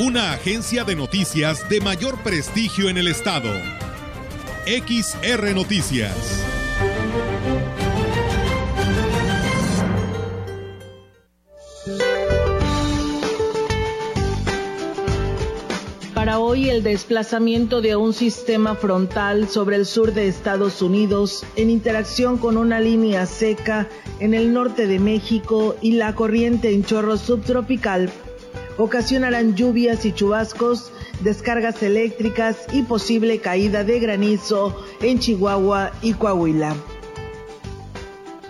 Una agencia de noticias de mayor prestigio en el estado. XR Noticias. Para hoy el desplazamiento de un sistema frontal sobre el sur de Estados Unidos en interacción con una línea seca en el norte de México y la corriente en chorro subtropical ocasionarán lluvias y chubascos, descargas eléctricas y posible caída de granizo en Chihuahua y Coahuila.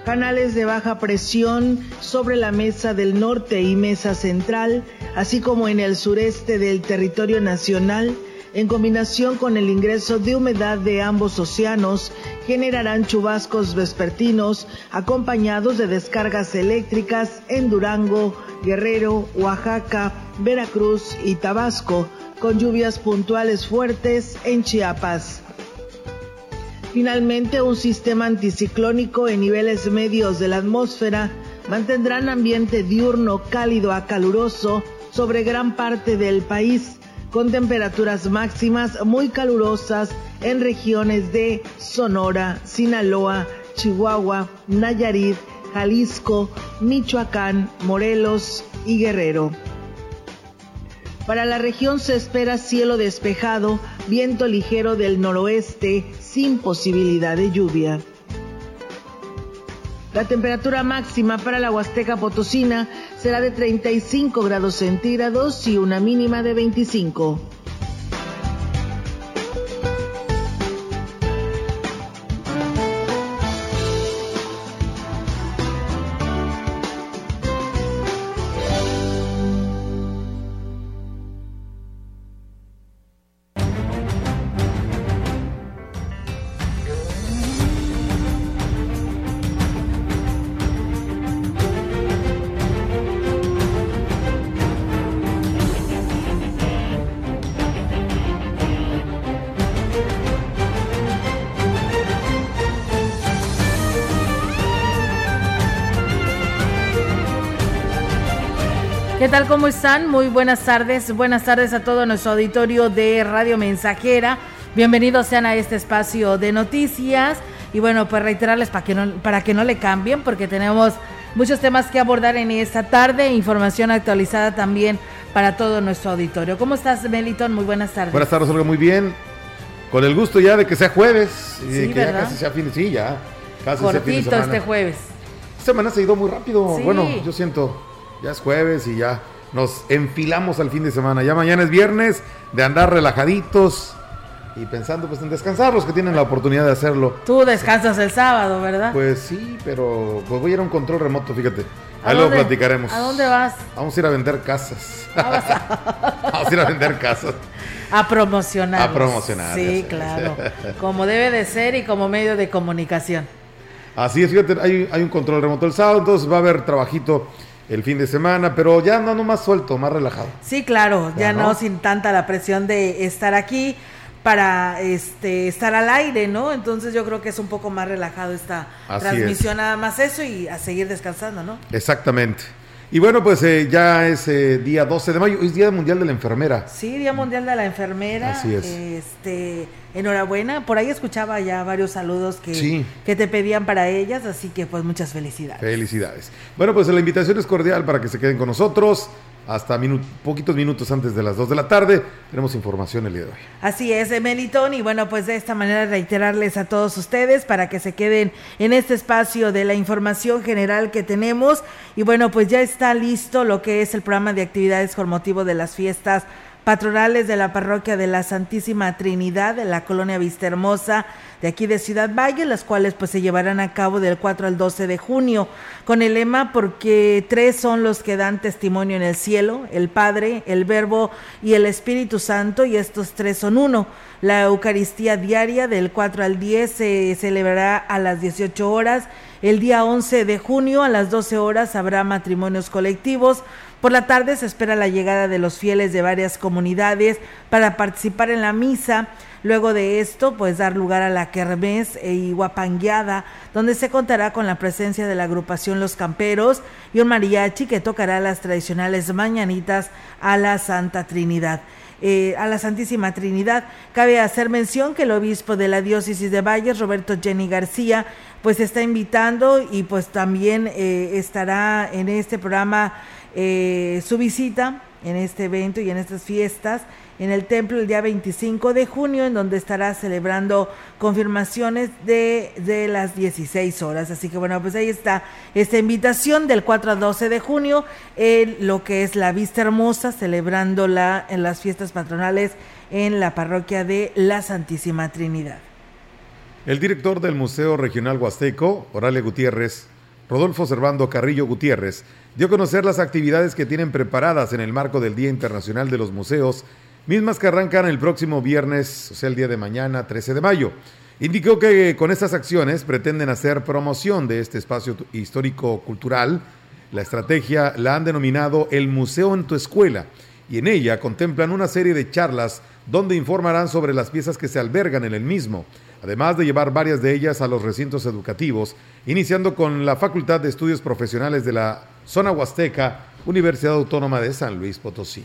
Canales de baja presión sobre la mesa del norte y mesa central, así como en el sureste del territorio nacional, en combinación con el ingreso de humedad de ambos océanos, generarán chubascos vespertinos acompañados de descargas eléctricas en Durango, Guerrero, Oaxaca, Veracruz y Tabasco, con lluvias puntuales fuertes en Chiapas. Finalmente, un sistema anticiclónico en niveles medios de la atmósfera mantendrán ambiente diurno cálido a caluroso sobre gran parte del país, con temperaturas máximas muy calurosas en regiones de Sonora, Sinaloa, Chihuahua, Nayarit, Jalisco, Michoacán, Morelos y Guerrero. Para la región se espera cielo despejado, viento ligero del noroeste sin posibilidad de lluvia. La temperatura máxima para la Huasteca Potosina será de 35 grados centígrados y una mínima de 25. ¿Cómo están? Muy buenas tardes. Buenas tardes a todo nuestro auditorio de Radio Mensajera. Bienvenidos sean a este espacio de noticias. Y bueno, pues reiterarles para que no, para que no le cambien, porque tenemos muchos temas que abordar en esta tarde. Información actualizada también para todo nuestro auditorio. ¿Cómo estás, Meliton? Muy buenas tardes. Buenas tardes, Olga. Muy bien. Con el gusto ya de que sea jueves. Y sí, que ya casi sea fin Sí, ya. Casi Cortito sea fin de semana. este jueves. Esta semana se ha ido muy rápido. Sí. Bueno, yo siento. Ya es jueves y ya nos enfilamos al fin de semana. Ya mañana es viernes de andar relajaditos y pensando pues en descansar los que tienen la oportunidad de hacerlo. Tú descansas el sábado, ¿verdad? Pues sí, pero pues voy a ir a un control remoto, fíjate. Ahí lo platicaremos. ¿A dónde vas? Vamos a ir a vender casas. Vamos a ir a vender casas. A promocionar. A promocionar. Sí, claro. como debe de ser y como medio de comunicación. Así es, fíjate, hay, hay un control remoto el sábado, entonces va a haber trabajito el fin de semana, pero ya andando más suelto, más relajado. Sí, claro, ya, no? sin tanta la presión de estar aquí para este estar al aire, ¿no? Entonces yo creo que es un poco más relajado esta transmisión, nada más eso y a seguir descansando, ¿no? Exactamente. Y bueno, pues eh, ya es eh, día 12 de mayo, es Día Mundial de la Enfermera. Sí, Día Mundial de la Enfermera. Así es. Este, enhorabuena. Por ahí escuchaba ya varios saludos que, que te pedían para ellas, así que pues muchas felicidades. Felicidades. Bueno, pues la invitación es cordial para que se queden con nosotros hasta poquitos minutos antes de las 2 de la tarde. Tenemos información el día de hoy. Así es, Melitón. Y bueno, pues de esta manera reiterarles a todos ustedes para que se queden en este espacio de la información general que tenemos. Y bueno, pues ya está listo lo que es el programa de actividades con motivo de las fiestas patronales de la parroquia de la Santísima Trinidad de la colonia Vista Hermosa de aquí de Ciudad Valle, las cuales pues se llevarán a cabo del 4 al 12 de junio, con el lema porque tres son los que dan testimonio en el cielo, el Padre, el Verbo y el Espíritu Santo, y estos tres son uno. La Eucaristía diaria del 4 al 10 se celebrará a las 18 horas. El día 11 de junio a las 12 horas habrá matrimonios colectivos. Por la tarde se espera la llegada de los fieles de varias comunidades para participar en la misa. Luego de esto, pues dar lugar a la kermés e guapangueada, donde se contará con la presencia de la agrupación Los Camperos y un mariachi que tocará las tradicionales mañanitas a la Santa Trinidad. Eh, a la Santísima Trinidad. Cabe hacer mención que el obispo de la diócesis de Valles, Roberto Jenny García, pues está invitando y pues también eh, estará en este programa eh, su visita en este evento y en estas fiestas en el templo el día 25 de junio, en donde estará celebrando confirmaciones de, de las 16 horas. Así que bueno, pues ahí está esta invitación del 4 al 12 de junio, en lo que es la Vista Hermosa, celebrando la, en las fiestas patronales en la parroquia de la Santísima Trinidad. El director del Museo Regional Huasteco, Orale Gutiérrez, Rodolfo Servando Carrillo Gutiérrez, dio a conocer las actividades que tienen preparadas en el marco del Día Internacional de los Museos mismas que arrancan el próximo viernes, o sea, el día de mañana, 13 de mayo. Indicó que con estas acciones pretenden hacer promoción de este espacio histórico-cultural. La estrategia la han denominado El Museo en tu Escuela y en ella contemplan una serie de charlas donde informarán sobre las piezas que se albergan en el mismo, además de llevar varias de ellas a los recintos educativos, iniciando con la Facultad de Estudios Profesionales de la Zona Huasteca, Universidad Autónoma de San Luis Potosí.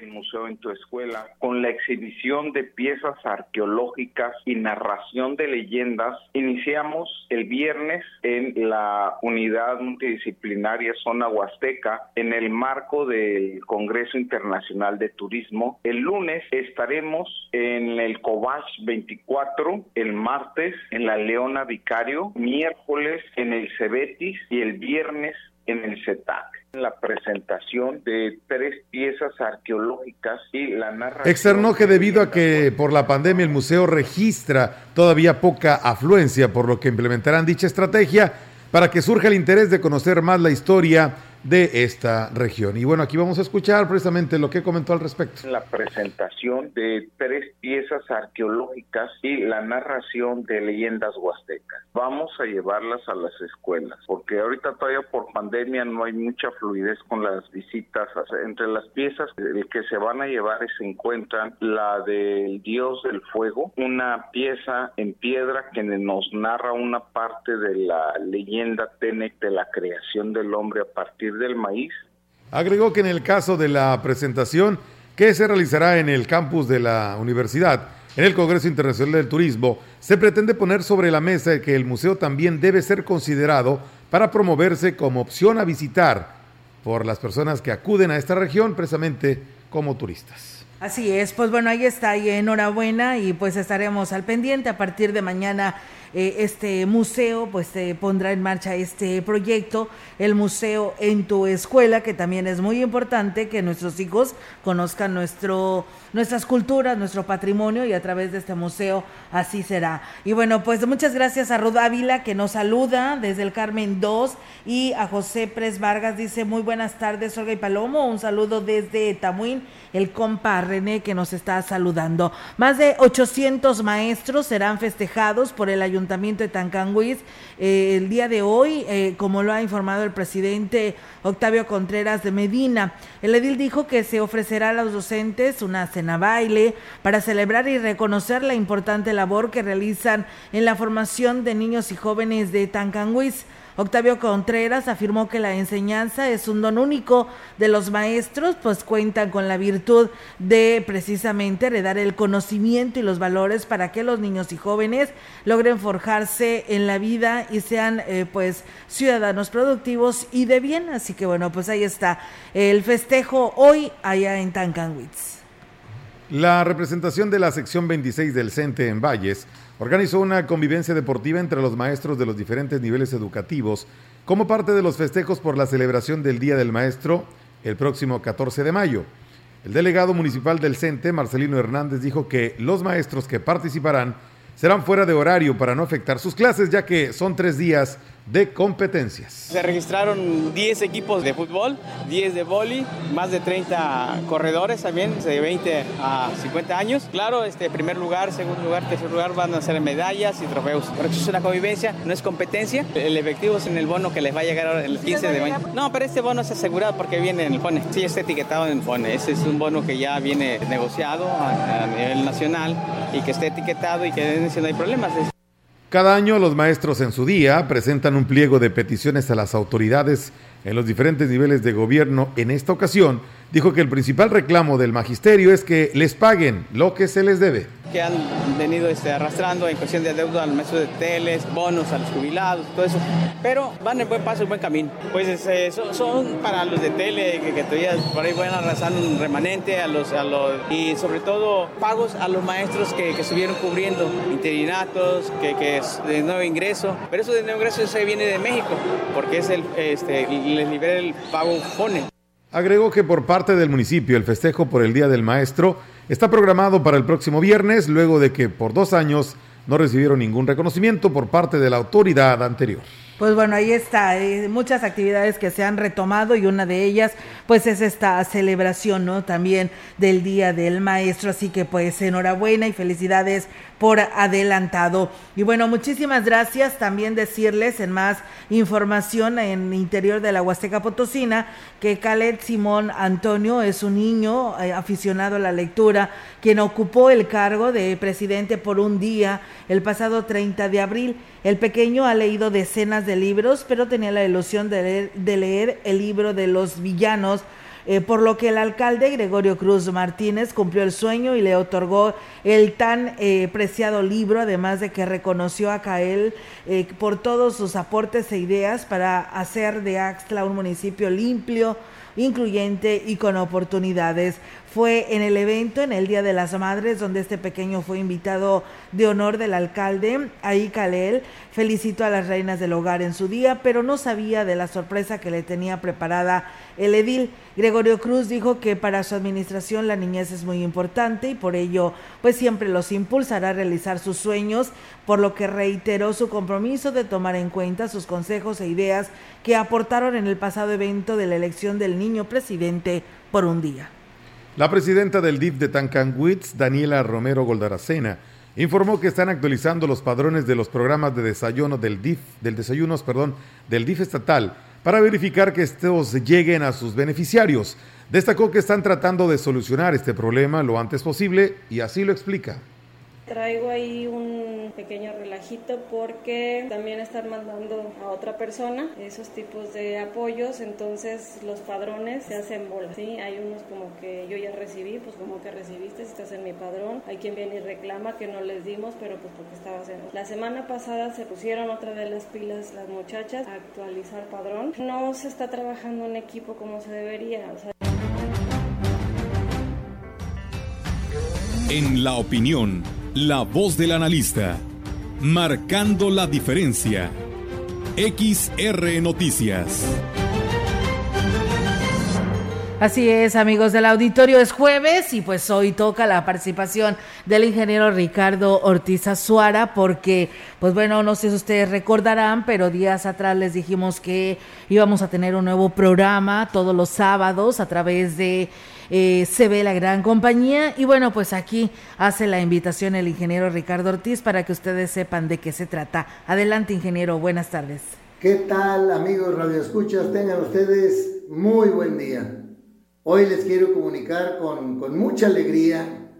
El museo en tu escuela con la exhibición de piezas arqueológicas y narración de leyendas. Iniciamos el viernes en la unidad multidisciplinaria Zona Huasteca en el marco del Congreso Internacional de Turismo. El lunes estaremos en el Cobach 24, el martes en la Leona Vicario, miércoles en el Cebetis y el viernes en el CETAC la presentación de tres piezas arqueológicas y la narración. Externó que debido a que por la pandemia el museo registra todavía poca afluencia, por lo que implementarán dicha estrategia para que surja el interés de conocer más la historia de esta región. Y bueno, aquí vamos a escuchar precisamente lo que comentó al respecto. La presentación de tres piezas arqueológicas y la narración de leyendas huastecas. Vamos a llevarlas a las escuelas, porque ahorita todavía por pandemia no hay mucha fluidez con las visitas. Entre las piezas que se van a llevar se encuentran la del dios del fuego, una pieza en piedra que nos narra una parte de la leyenda Tenec de la creación del hombre a partir del maíz. Agregó que en el caso de la presentación que se realizará en el campus de la universidad, en el Congreso Internacional del Turismo, se pretende poner sobre la mesa que el museo también debe ser considerado para promoverse como opción a visitar por las personas que acuden a esta región precisamente como turistas. Así es, pues bueno, ahí está, y enhorabuena y pues estaremos al pendiente a partir de mañana eh, este museo, pues se pondrá en marcha este proyecto, el museo en tu escuela, que también es muy importante que nuestros hijos conozcan nuestro, nuestras culturas, nuestro patrimonio y a través de este museo así será. Y bueno, pues muchas gracias a Rod Ávila que nos saluda desde el Carmen 2 y a José Pres Vargas dice muy buenas tardes Olga y Palomo, un saludo desde Tamuín, el compa René que nos está saludando. Más de 800 maestros serán festejados por el Ayuntamiento Ayuntamiento de Tancanguis eh, el día de hoy, eh, como lo ha informado el presidente Octavio Contreras de Medina. El edil dijo que se ofrecerá a los docentes una cena baile para celebrar y reconocer la importante labor que realizan en la formación de niños y jóvenes de Tancanguis. Octavio Contreras afirmó que la enseñanza es un don único de los maestros, pues cuentan con la virtud de precisamente heredar el conocimiento y los valores para que los niños y jóvenes logren forjarse en la vida y sean eh, pues ciudadanos productivos y de bien. Así que bueno, pues ahí está el festejo hoy allá en Tancanwitz. La representación de la sección 26 del CENTE en Valles organizó una convivencia deportiva entre los maestros de los diferentes niveles educativos como parte de los festejos por la celebración del Día del Maestro el próximo 14 de mayo. El delegado municipal del CENTE, Marcelino Hernández, dijo que los maestros que participarán serán fuera de horario para no afectar sus clases, ya que son tres días de competencias. Se registraron 10 equipos de fútbol, 10 de boli, más de 30 corredores también, de 20 a 50 años. Claro, este primer lugar, segundo lugar, tercer lugar van a ser medallas y trofeos. Pero eso es una convivencia, no es competencia. El efectivo es en el bono que les va a llegar el 15 de mayo. No, pero este bono es asegurado porque viene en el FONE. Sí, está etiquetado en el FONE. Ese es un bono que ya viene negociado a, nivel nacional y que esté etiquetado y que no hay problemas. Cada año los maestros en su día presentan un pliego de peticiones a las autoridades en los diferentes niveles de gobierno. En esta ocasión, dijo que el principal reclamo del magisterio es que les paguen lo que se les debe que han venido este, arrastrando en cuestión de deuda al maestro de teles, bonos a los jubilados, todo eso. Pero van en buen paso, en buen camino. Pues este, son, para los de tele que, todavía por ahí van a arrastrar un remanente a los, a los, y sobre todo pagos a los maestros que, estuvieron cubriendo interinatos, que, que, es de nuevo ingreso. Pero eso de nuevo ingreso se viene de México, porque es el, este, les libera el pago FONE. Agregó que por parte del municipio el festejo por el Día del Maestro Está programado para el próximo viernes, luego de que por dos años no recibieron ningún reconocimiento por parte de la autoridad anterior. Pues bueno, ahí está, eh, muchas actividades que se han retomado y una de ellas pues es esta celebración, ¿no? También del Día del Maestro, así que pues enhorabuena y felicidades por adelantado. Y bueno, muchísimas gracias. También decirles en más información en interior de la Huasteca Potosina que Khaled Simón Antonio es un niño eh, aficionado a la lectura quien ocupó el cargo de presidente por un día el pasado 30 de abril. El pequeño ha leído decenas de libros, pero tenía la ilusión de de leer el libro de los villanos eh, por lo que el alcalde Gregorio Cruz Martínez cumplió el sueño y le otorgó el tan eh, preciado libro, además de que reconoció a Cael eh, por todos sus aportes e ideas para hacer de Axtla un municipio limpio, incluyente y con oportunidades. Fue en el evento, en el Día de las Madres, donde este pequeño fue invitado de honor del alcalde, ahí Kalel. Felicitó a las reinas del hogar en su día, pero no sabía de la sorpresa que le tenía preparada el edil. Gregorio Cruz dijo que para su administración la niñez es muy importante y por ello pues siempre los impulsará a realizar sus sueños, por lo que reiteró su compromiso de tomar en cuenta sus consejos e ideas que aportaron en el pasado evento de la elección del niño presidente por un día. La presidenta del DIF de Tancanwitz, Daniela Romero Goldaracena, informó que están actualizando los padrones de los programas de desayuno del DIF, del desayunos, perdón, del DIF estatal para verificar que estos lleguen a sus beneficiarios. Destacó que están tratando de solucionar este problema lo antes posible y así lo explica. Traigo ahí un pequeño relajito porque también están mandando a otra persona esos tipos de apoyos, entonces los padrones se hacen bolas, ¿sí? Hay unos como que yo ya recibí, pues como que recibiste si estás en mi padrón, hay quien viene y reclama que no les dimos, pero pues porque estaba haciendo. La semana pasada se pusieron otra de las pilas las muchachas a actualizar padrón. No se está trabajando en equipo como se debería, En la opinión la voz del analista, marcando la diferencia. XR Noticias. Así es, amigos del auditorio, es jueves y pues hoy toca la participación del ingeniero Ricardo Ortiz Azuara porque, pues bueno, no sé si ustedes recordarán, pero días atrás les dijimos que íbamos a tener un nuevo programa todos los sábados a través de eh, se ve la gran compañía. Y bueno, pues aquí hace la invitación el ingeniero Ricardo Ortiz para que ustedes sepan de qué se trata. Adelante, ingeniero, buenas tardes. ¿Qué tal, amigos Radio Escuchas? Tengan ustedes muy buen día. Hoy les quiero comunicar con, con mucha alegría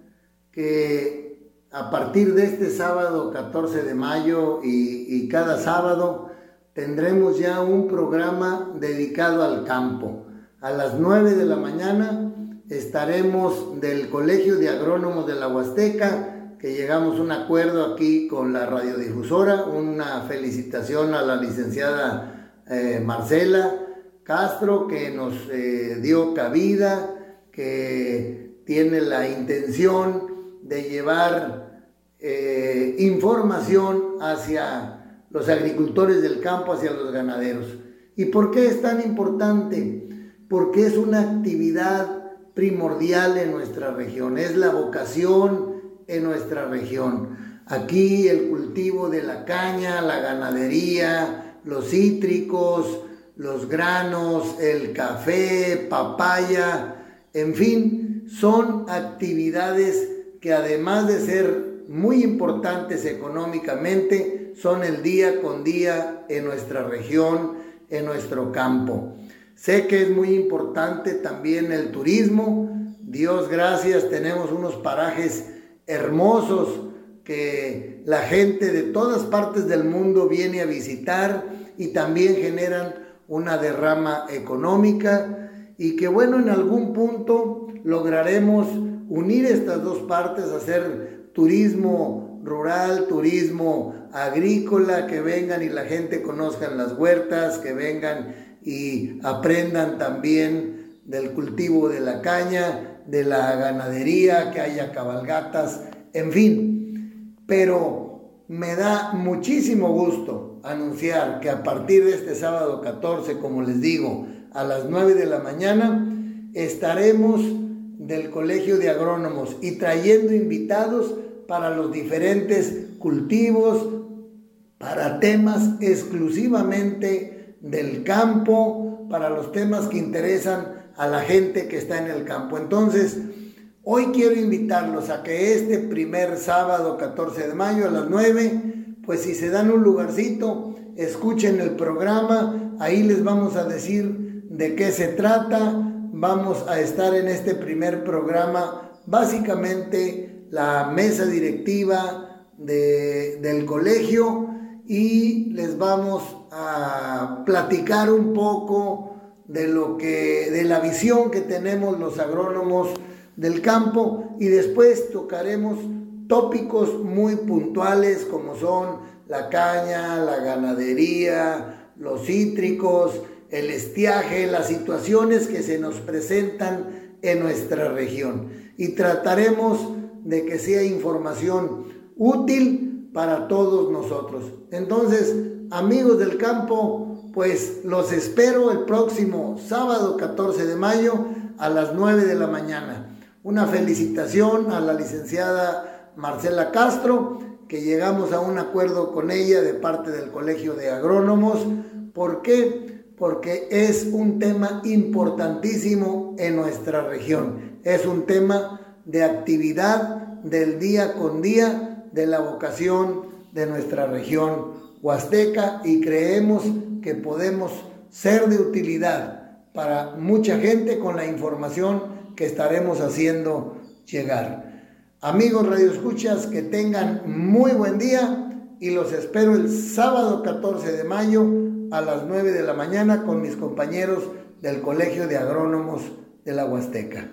que a partir de este sábado 14 de mayo y, y cada sábado tendremos ya un programa dedicado al campo. A las 9 de la mañana estaremos del Colegio de Agrónomos de la Huasteca, que llegamos a un acuerdo aquí con la radiodifusora. Una felicitación a la licenciada eh, Marcela Castro, que nos eh, dio cabida, que tiene la intención de llevar eh, información hacia los agricultores del campo, hacia los ganaderos. ¿Y por qué es tan importante? Porque es una actividad primordial en nuestra región, es la vocación en nuestra región. Aquí el cultivo de la caña, la ganadería, los cítricos, los granos, el café, papaya, en fin, son actividades que además de ser muy importantes económicamente, son el día con día en nuestra región, en nuestro campo. Sé que es muy importante también el turismo. Dios gracias, tenemos unos parajes hermosos que la gente de todas partes del mundo viene a visitar y también generan una derrama económica y que bueno, en algún punto lograremos unir estas dos partes, hacer turismo rural, turismo agrícola, que vengan y la gente conozcan las huertas, que vengan y aprendan también del cultivo de la caña, de la ganadería, que haya cabalgatas, en fin. Pero me da muchísimo gusto anunciar que a partir de este sábado 14, como les digo, a las 9 de la mañana, estaremos del Colegio de Agrónomos y trayendo invitados para los diferentes cultivos, para temas exclusivamente del campo, para los temas que interesan a la gente que está en el campo. Entonces, hoy quiero invitarlos a que este primer sábado 14 de mayo a las 9, pues si se dan un lugarcito, escuchen el programa, ahí les vamos a decir de qué se trata, vamos a estar en este primer programa, básicamente la mesa directiva del colegio, y les vamos a platicar un poco de lo que de la visión que tenemos los agrónomos del campo y después tocaremos tópicos muy puntuales como son la caña, la ganadería, los cítricos, el estiaje, las situaciones que se nos presentan en nuestra región y trataremos de que sea información útil para todos nosotros. Entonces, amigos del campo, pues los espero el próximo sábado 14 de mayo a las 9 de la mañana. Una felicitación a la licenciada Marcela Castro, que llegamos a un acuerdo con ella de parte del Colegio de Agrónomos. ¿Por qué? Porque es un tema importantísimo en nuestra región. Es un tema de actividad del día con día de la vocación de nuestra región huasteca y creemos que podemos ser de utilidad para mucha gente con la información que estaremos haciendo llegar. Amigos Radio Escuchas, que tengan muy buen día y los espero el sábado 14 de mayo a las 9 de la mañana con mis compañeros del Colegio de Agrónomos de la Huasteca.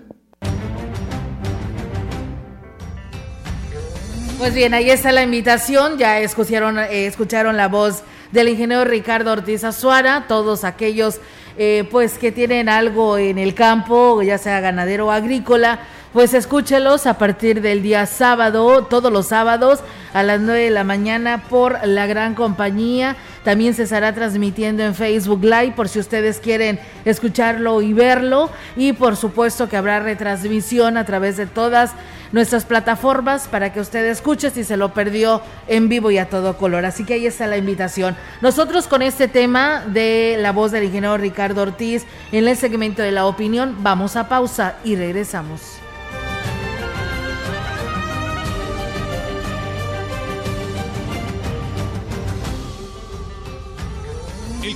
Pues bien, ahí está la invitación. Ya escucharon, eh, escucharon la voz del ingeniero Ricardo Ortiz Azuara, todos aquellos eh, pues que tienen algo en el campo, ya sea ganadero o agrícola, pues escúchelos a partir del día sábado, todos los sábados a las 9 de la mañana por la gran compañía. También se estará transmitiendo en Facebook Live por si ustedes quieren escucharlo y verlo. Y por supuesto que habrá retransmisión a través de todas nuestras plataformas para que usted escuche si se lo perdió en vivo y a todo color. Así que ahí está la invitación. Nosotros con este tema de la voz del ingeniero Ricardo Ortiz en el segmento de la opinión vamos a pausa y regresamos.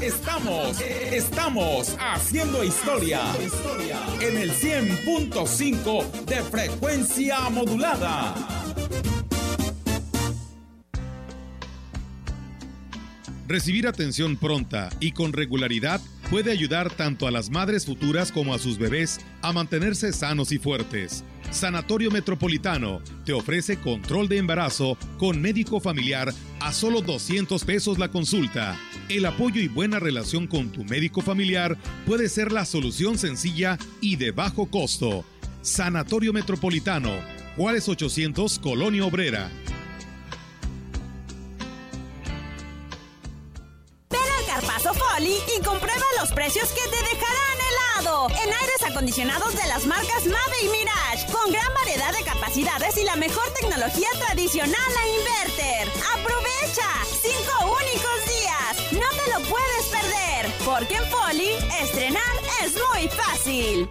Estamos, estamos haciendo historia en el 100.5 de frecuencia modulada. Recibir atención pronta y con regularidad puede ayudar tanto a las madres futuras como a sus bebés a mantenerse sanos y fuertes. Sanatorio Metropolitano te ofrece control de embarazo con médico familiar a solo 200 pesos la consulta. El apoyo y buena relación con tu médico familiar puede ser la solución sencilla y de bajo costo. Sanatorio Metropolitano, Juárez 800, Colonia Obrera. Ven al y comprueba los precios que te dejarán En aires acondicionados de las marcas Mave y Mirage, con gran variedad de capacidades y la mejor tecnología tradicional a inverter. ¡Aprovecha! ¡Cinco únicos días! No te lo puedes perder, porque en Folly, estrenar es muy fácil.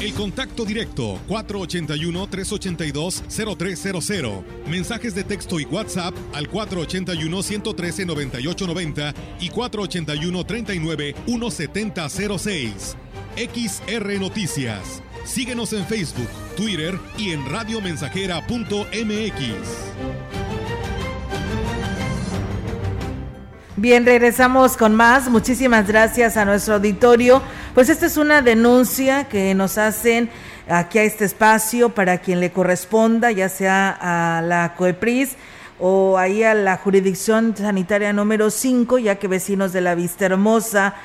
El contacto directo 481-382-0300. Mensajes de texto y WhatsApp al 481-113-9890 y 481-39-1706. XR Noticias. Síguenos en Facebook, Twitter y en radiomensajera.mx. Bien, regresamos con más. Muchísimas gracias a nuestro auditorio. Pues esta es una denuncia que nos hacen aquí a este espacio para quien le corresponda, ya sea a la COEPRIS o ahí a la jurisdicción sanitaria número 5, ya que vecinos de la Vista Hermosa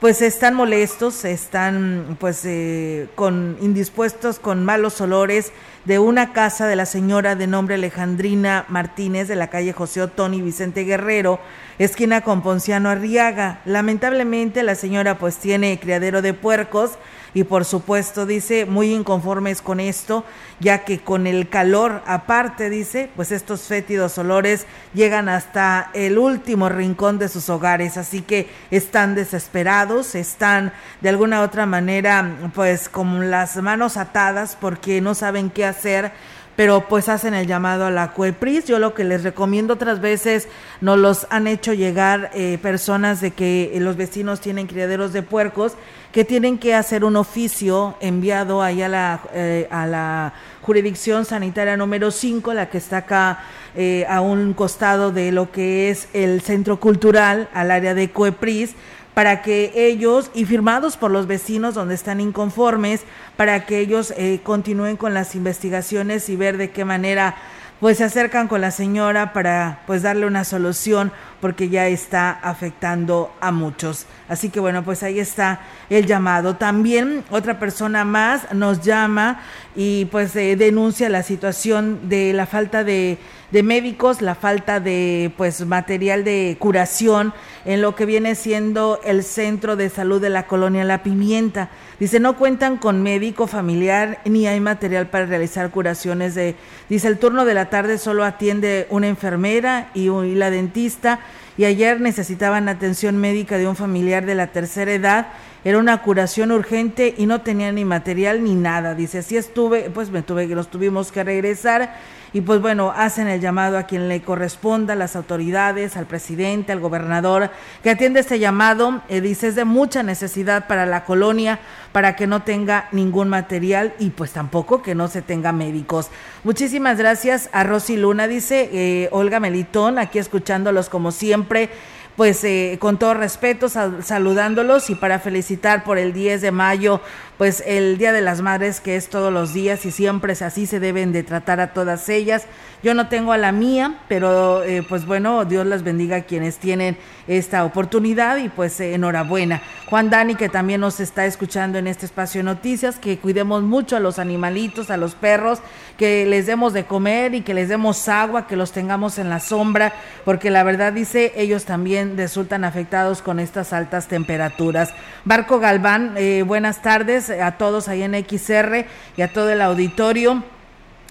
pues están molestos, están pues eh, con indispuestos con malos olores de una casa de la señora de nombre Alejandrina Martínez de la calle José Otón y Vicente Guerrero, esquina con Ponciano Arriaga. Lamentablemente la señora pues tiene criadero de puercos y por supuesto dice muy inconformes con esto, ya que con el calor aparte dice, pues estos fétidos olores llegan hasta el último rincón de sus hogares, así que están desesperados, están de alguna otra manera pues con las manos atadas porque no saben qué hacer pero pues hacen el llamado a la CUEPRIS. Yo lo que les recomiendo otras veces nos los han hecho llegar eh, personas de que los vecinos tienen criaderos de puercos que tienen que hacer un oficio enviado ahí a la, eh, a la jurisdicción sanitaria número 5, la que está acá eh, a un costado de lo que es el centro cultural, al área de CUEPRIS para que ellos, y firmados por los vecinos donde están inconformes, para que ellos eh, continúen con las investigaciones y ver de qué manera pues se acercan con la señora para pues darle una solución porque ya está afectando a muchos. Así que bueno, pues ahí está el llamado. También otra persona más nos llama y pues eh, denuncia la situación de la falta de de médicos, la falta de pues material de curación en lo que viene siendo el centro de salud de la colonia La Pimienta. Dice, no cuentan con médico familiar ni hay material para realizar curaciones de, dice, el turno de la tarde solo atiende una enfermera y, la dentista y ayer necesitaban atención médica de un familiar de la tercera edad era una curación urgente y no tenía ni material ni nada. Dice, así estuve, pues me tuve los tuvimos que regresar y pues bueno, hacen el llamado a quien le corresponda, las autoridades, al presidente, al gobernador, que atiende este llamado, eh, dice, es de mucha necesidad para la colonia, para que no tenga ningún material y pues tampoco que no se tenga médicos. Muchísimas gracias a Rosy Luna, dice eh, Olga Melitón, aquí escuchándolos como siempre pues eh, con todo respeto saludándolos y para felicitar por el 10 de mayo pues el Día de las Madres que es todos los días y siempre es así se deben de tratar a todas ellas. Yo no tengo a la mía, pero eh, pues bueno, Dios las bendiga a quienes tienen esta oportunidad y pues enhorabuena. Juan Dani que también nos está escuchando en este espacio de noticias, que cuidemos mucho a los animalitos, a los perros, que les demos de comer y que les demos agua, que los tengamos en la sombra, porque la verdad dice, ellos también resultan afectados con estas altas temperaturas. Barco Galván, eh, buenas tardes a todos ahí en XR y a todo el auditorio.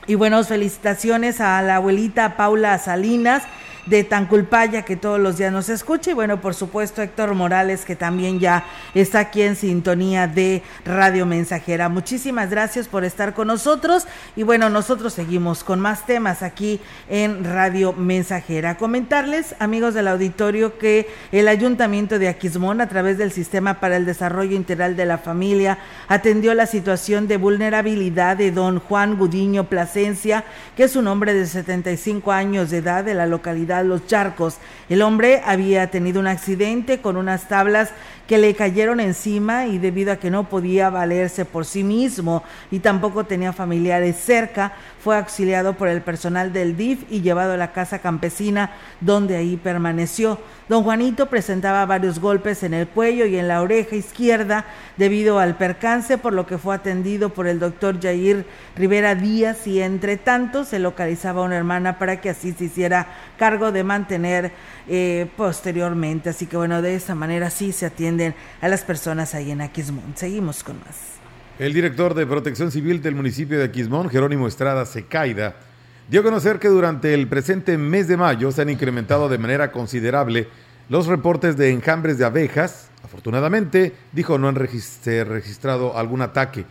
Y buenas felicitaciones a la abuelita Paula Salinas de Tanculpaya que todos los días nos escucha y bueno, por supuesto Héctor Morales que también ya está aquí en sintonía de Radio Mensajera. Muchísimas gracias por estar con nosotros y bueno, nosotros seguimos con más temas aquí en Radio Mensajera. Comentarles, amigos del auditorio, que el Ayuntamiento de Aquismón a través del Sistema para el Desarrollo Integral de la Familia atendió la situación de vulnerabilidad de don Juan Gudiño Plasencia, que es un hombre de 75 años de edad de la localidad los Charcos. El hombre había tenido un accidente con unas tablas que le cayeron encima y debido a que no podía valerse por sí mismo y tampoco tenía familiares cerca, fue auxiliado por el personal del DIF y llevado a la casa campesina donde ahí permaneció. Don Juanito presentaba varios golpes en el cuello y en la oreja izquierda debido al percance, por lo que fue atendido por el doctor Jair Rivera Díaz y entre tanto se localizaba una hermana para que así se hiciera cargo de mantener eh, posteriormente. Así que bueno, de esta manera sí se atienden a las personas ahí en Aquismón. Seguimos con más. El director de Protección Civil del municipio de Aquismón, Jerónimo Estrada Secaida, dio a conocer que durante el presente mes de mayo se han incrementado de manera considerable los reportes de enjambres de abejas. Afortunadamente, dijo, no han registrado algún ataque.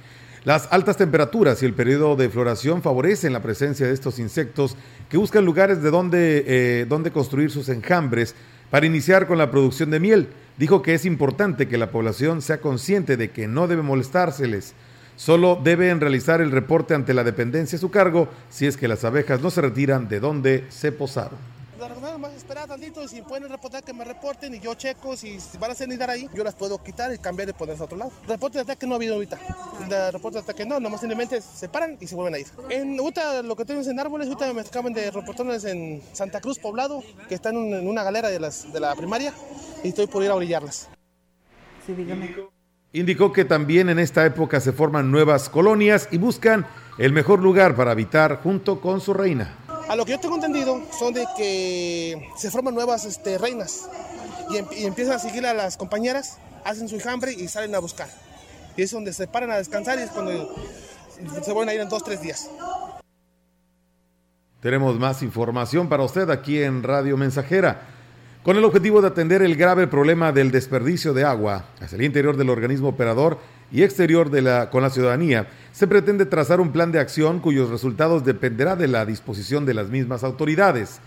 Las altas temperaturas y el periodo de floración favorecen la presencia de estos insectos que buscan lugares de donde, eh, donde construir sus enjambres para iniciar con la producción de miel. Dijo que es importante que la población sea consciente de que no debe molestárseles. Solo deben realizar el reporte ante la dependencia a su cargo si es que las abejas no se retiran de donde se posaron esperar tantito y si pueden reportar que me reporten y yo checo si van a cenidar ahí, yo las puedo quitar y cambiar y ponerse a otro lado. Reporte de ataque no ha habido ahorita. De reporte de ataque no, nomás simplemente se paran y se vuelven a ir. En Uta, lo que tenemos en árboles, ahorita me acaban de reportones en Santa Cruz, Poblado, que están en una galera de, las, de la primaria y estoy por ir a orillarlas. Sí, dígame. Indicó que también en esta época se forman nuevas colonias y buscan el mejor lugar para habitar junto con su reina. A lo que yo tengo entendido son de que se forman nuevas este, reinas em, y, empiezan a seguir a las compañeras, hacen su enjambre y salen a buscar. Y es donde se paran a descansar y es cuando se van a ir en dos, tres días. Tenemos más información para usted aquí en Radio Mensajera. Con el objetivo de atender el grave problema del desperdicio de agua hacia el interior del organismo operador y exterior de la, con la ciudadanía, se pretende trazar un plan de acción cuyos resultados dependerá de la disposición de las mismas autoridades.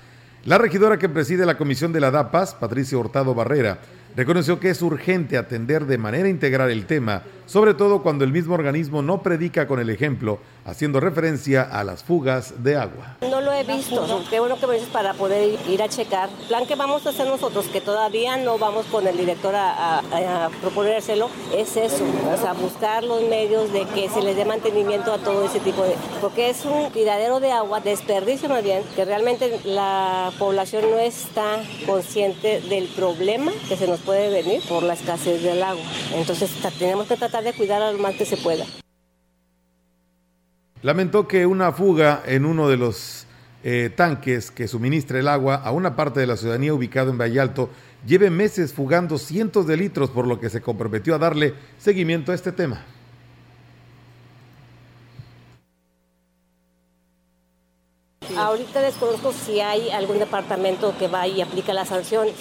La regidora que preside la comisión de la DAPAS, Patricia Hurtado Barrera, reconoció que es urgente atender de manera integral el tema, sobre todo cuando el mismo organismo no predica con el ejemplo, haciendo referencia a las fugas de agua. No lo he visto, qué bueno que me dices para poder ir a checar. El plan que vamos a hacer nosotros, que todavía no vamos con el director a, proponérselo, es eso, o sea, buscar los medios de que se les dé mantenimiento a todo ese tipo de... Porque es un tiradero de agua, desperdicio más bien, que realmente la población no está consciente del problema que se nos puede venir por la escasez del agua. Entonces tenemos que tratar de cuidar lo más que se pueda. Lamentó que una fuga en uno de los eh, tanques que suministra el agua a una parte de la ciudadanía ubicado en Vallalto lleve meses fugando cientos de litros, por lo que se comprometió a darle seguimiento a este tema. Ahorita desconozco si hay algún departamento que va y aplica las sanciones.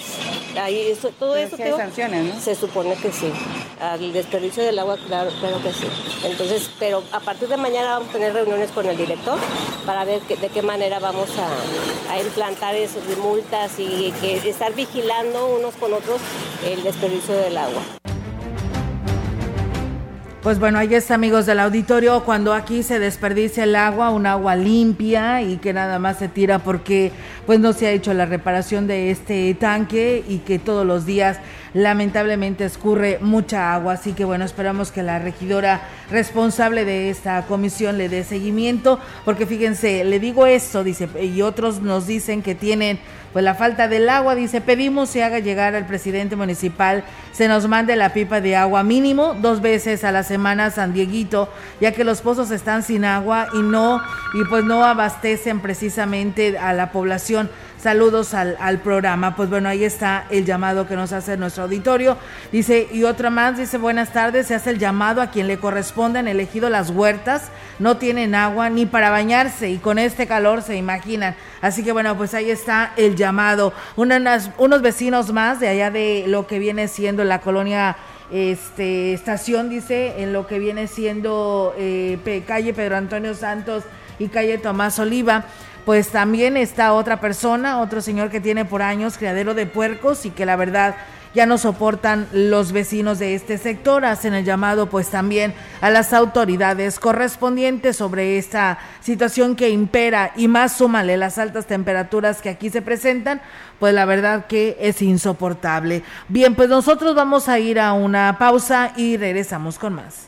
Ahí, todo eso sanciones, ¿no? Se supone que sí. Al desperdicio del agua, claro, claro que sí. Entonces, pero a partir de mañana vamos a tener reuniones con el director para ver de qué manera vamos a, a implantar esas multas y que estar vigilando unos con otros el desperdicio del agua. Pues bueno, ahí está, amigos del auditorio, cuando aquí se desperdicia el agua, un agua limpia y que nada más se tira porque pues no se ha hecho la reparación de este tanque y que todos los días lamentablemente escurre mucha agua. Así que bueno, esperamos que la regidora responsable de esta comisión le dé seguimiento, porque fíjense, le digo esto, dice, y otros nos dicen que tienen pues la falta del agua, dice, pedimos se haga llegar al presidente municipal, se nos mande la pipa de agua mínimo dos veces a la semana San Dieguito, ya que los pozos están sin agua y no, y pues no abastecen precisamente a la población saludos al, programa. Pues bueno, ahí está el llamado que nos hace nuestro auditorio. Dice, y otra más, dice, buenas tardes, se hace el llamado a quien le corresponde en elegido las huertas, no tienen agua ni para bañarse y con este calor se imaginan. Así que bueno, pues ahí está el llamado. Unos vecinos más de allá de lo que viene siendo la colonia este, estación, dice, en lo que viene siendo eh, calle Pedro Antonio Santos y calle Tomás Oliva pues también está otra persona, otro señor que tiene por años criadero de puercos y que la verdad ya no soportan los vecinos de este sector. Hacen el llamado pues también a las autoridades correspondientes sobre esta situación que impera y más súmale las altas temperaturas que aquí se presentan, pues la verdad que es insoportable. Bien, pues nosotros vamos a ir a una pausa y regresamos con más.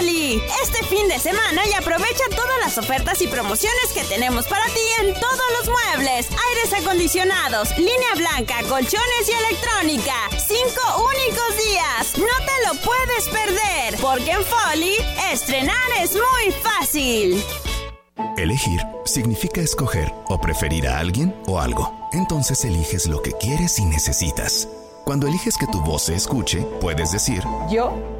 Este fin de semana y aprovecha todas las ofertas y promociones que tenemos para ti en todos los muebles, aires acondicionados, línea blanca, colchones y electrónica. Cinco únicos días. No te lo puedes perder, porque en Folly estrenar es muy fácil. Elegir significa escoger o preferir a alguien o algo. Entonces eliges lo que quieres y necesitas. Cuando eliges que tu voz se escuche, puedes decir, yo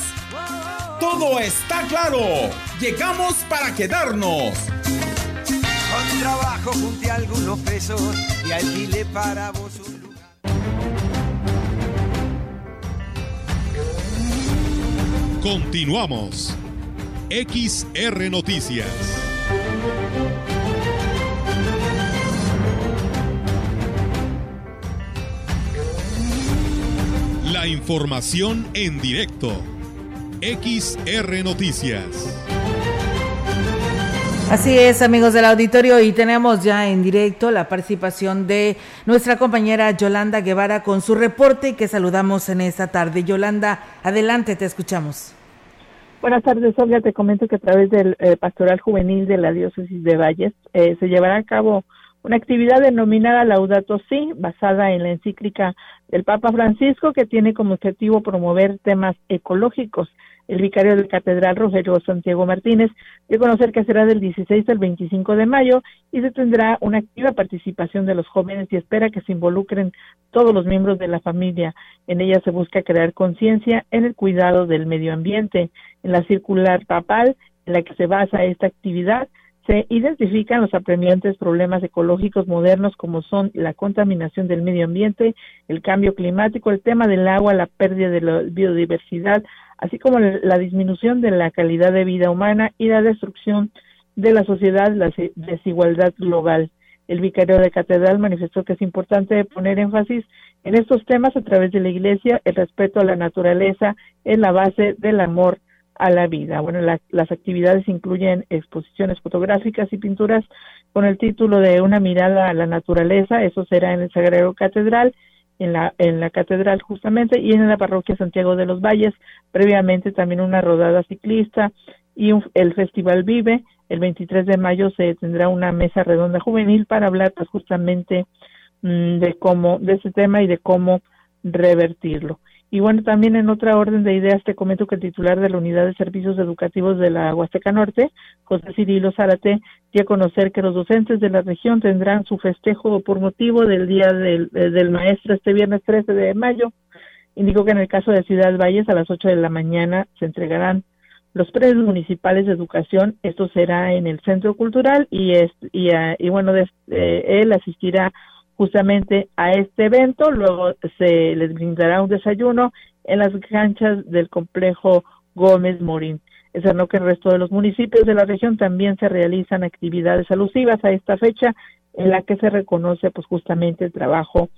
Todo está claro. Llegamos para quedarnos. Con trabajo junté algunos pesos y alquilé para vos un lugar. Continuamos. XR Noticias. La información en directo. XR Noticias. Así es, amigos del auditorio, y tenemos ya en directo la participación de nuestra compañera Yolanda Guevara con su reporte que saludamos en esta tarde. Yolanda, adelante, te escuchamos. Buenas tardes, Olga. Te comento que a través del eh, Pastoral Juvenil de la Diócesis de Valles eh, se llevará a cabo una actividad denominada Laudato Si, basada en la encíclica del Papa Francisco, que tiene como objetivo promover temas ecológicos. El vicario de Catedral, Rogelio Santiago Martínez, dio a conocer que será del 16 al 25 de mayo y se tendrá una activa participación de los jóvenes y espera que se involucren todos los miembros de la familia. En ella se busca crear conciencia en el cuidado del medio ambiente. En la circular papal en la que se basa esta actividad, se identifican los apremiantes problemas ecológicos modernos como son la contaminación del medio ambiente, el cambio climático, el tema del agua, la pérdida de la biodiversidad, así como la disminución de la calidad de vida humana y la destrucción de la sociedad, la desigualdad global. El vicario de catedral manifestó que es importante poner énfasis en estos temas a través de la Iglesia. El respeto a la naturaleza es la base del amor a la vida. Bueno, las actividades incluyen exposiciones fotográficas y pinturas con el título de Una mirada a la naturaleza, eso será en el Sagrado Catedral, en la, en la catedral justamente, y en la parroquia Santiago de los Valles, previamente también una rodada ciclista y el Festival Vive. El 23 de mayo se tendrá una mesa redonda juvenil para hablar pues, justamente mm, de cómo, de ese tema y de cómo revertirlo. Y bueno, también en otra orden de ideas te comento que el titular de la Unidad de Servicios Educativos de la Huasteca Norte, José Cirilo Zárate, dio a conocer que los docentes de la región tendrán su festejo por motivo del Día del, eh, Maestro este viernes 13 de mayo. Indicó que en el caso de Ciudad Valles a las 8 de la mañana se entregarán los premios municipales de educación. Esto será en el Centro Cultural y, es, y, ah, y bueno, de, eh, él asistirá justamente a este evento. Luego se les brindará un desayuno en las canchas del complejo Gómez Morín. Es no que el resto de los municipios de la región también se realizan actividades alusivas a esta fecha en la que se reconoce pues justamente el trabajo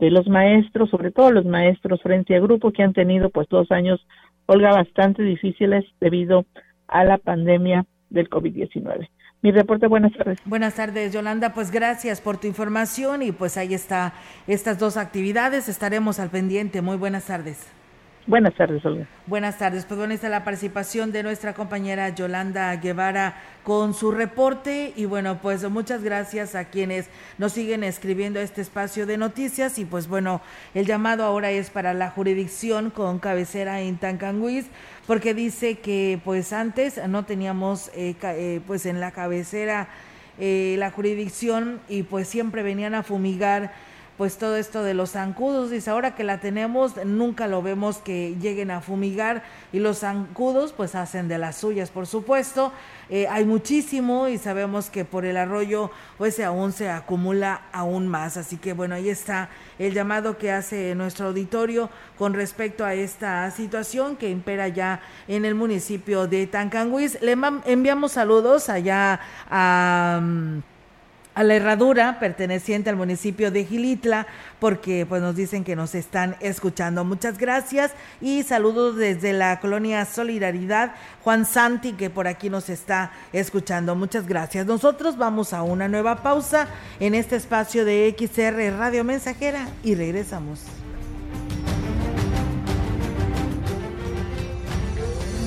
de los maestros, sobre todo los maestros frente a grupo que han tenido pues dos años, Olga, bastante difíciles debido a la pandemia del COVID-19 mi reporte. Buenas tardes. Buenas tardes, Yolanda. Pues gracias por tu información y pues ahí está estas dos actividades. Estaremos al pendiente. Muy buenas tardes. Buenas tardes, Olga. Buenas tardes. Pues bueno, está la participación de nuestra compañera Yolanda Guevara con su reporte. Y bueno, pues muchas gracias a quienes nos siguen escribiendo a este espacio de noticias. Y pues bueno, el llamado ahora es para la jurisdicción con cabecera en Tancanguis, porque dice que pues antes no teníamos eh, eh, pues en la cabecera eh, la jurisdicción y pues siempre venían a fumigar pues todo esto de los zancudos. Dice, ahora que la tenemos, nunca lo vemos que lleguen a fumigar y los zancudos pues hacen de las suyas, por supuesto. Eh, hay muchísimo y sabemos que por el arroyo pues aún se acumula aún más. Así que bueno, ahí está el llamado que hace nuestro auditorio con respecto a esta situación que impera ya en el municipio de Tancanguis. Le enviamos saludos allá a... Mm, a la herradura perteneciente al municipio de Gilitla, porque pues nos dicen que nos están escuchando. Muchas gracias y saludos desde la colonia Solidaridad, Juan Santi, que por aquí nos está escuchando. Muchas gracias. Nosotros vamos a una nueva pausa en este espacio de XR Radio Mensajera y regresamos.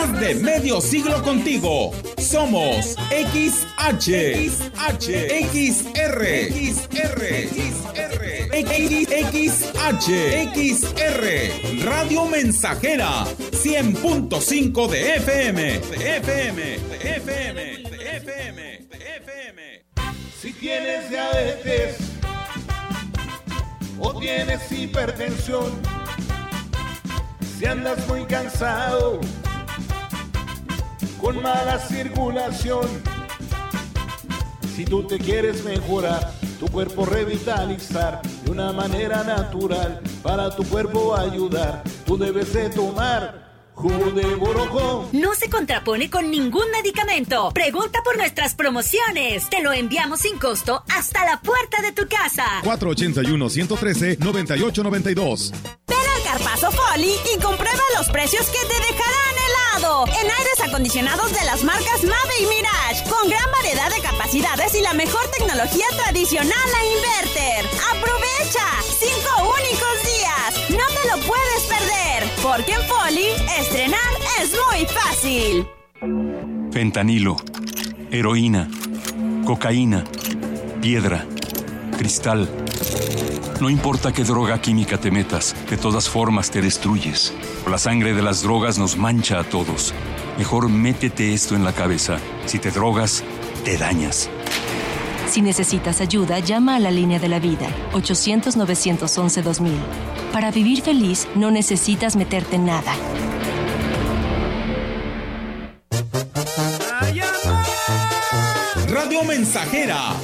Más de medio siglo contigo. Somos XH, XH, XR, XR, XR, XR, Radio Mensajera, 100.5 de FM, de FM, FM, de FM, FM. Si tienes diabetes o tienes hipertensión, si andas muy cansado, con mala circulación. Si tú te quieres mejorar, tu cuerpo revitalizar de una manera natural, para tu cuerpo ayudar, tú debes de tomar Jugo de Borojó. No se contrapone con ningún medicamento. Pregunta por nuestras promociones. Te lo enviamos sin costo hasta la puerta de tu casa. 481-113-9892. Ven al Carpazo Folly y comprueba los precios que te dejarán En aires acondicionados de las marcas Mave y Mirage. Con gran variedad de capacidades y la mejor tecnología tradicional a inverter. ¡Aprovecha! ¡Cinco únicos días! ¡No te lo puedes perder! Porque en Folly estrenar es muy fácil. Fentanilo, heroína, cocaína, piedra, cristal. No importa qué droga química te metas, de todas formas te destruyes. La sangre de las drogas nos mancha a todos. Mejor métete esto en la cabeza. Si te drogas, te dañas. Si necesitas ayuda, llama a la línea de la vida, 800-911-2000. Para vivir feliz, no necesitas meterte en nada.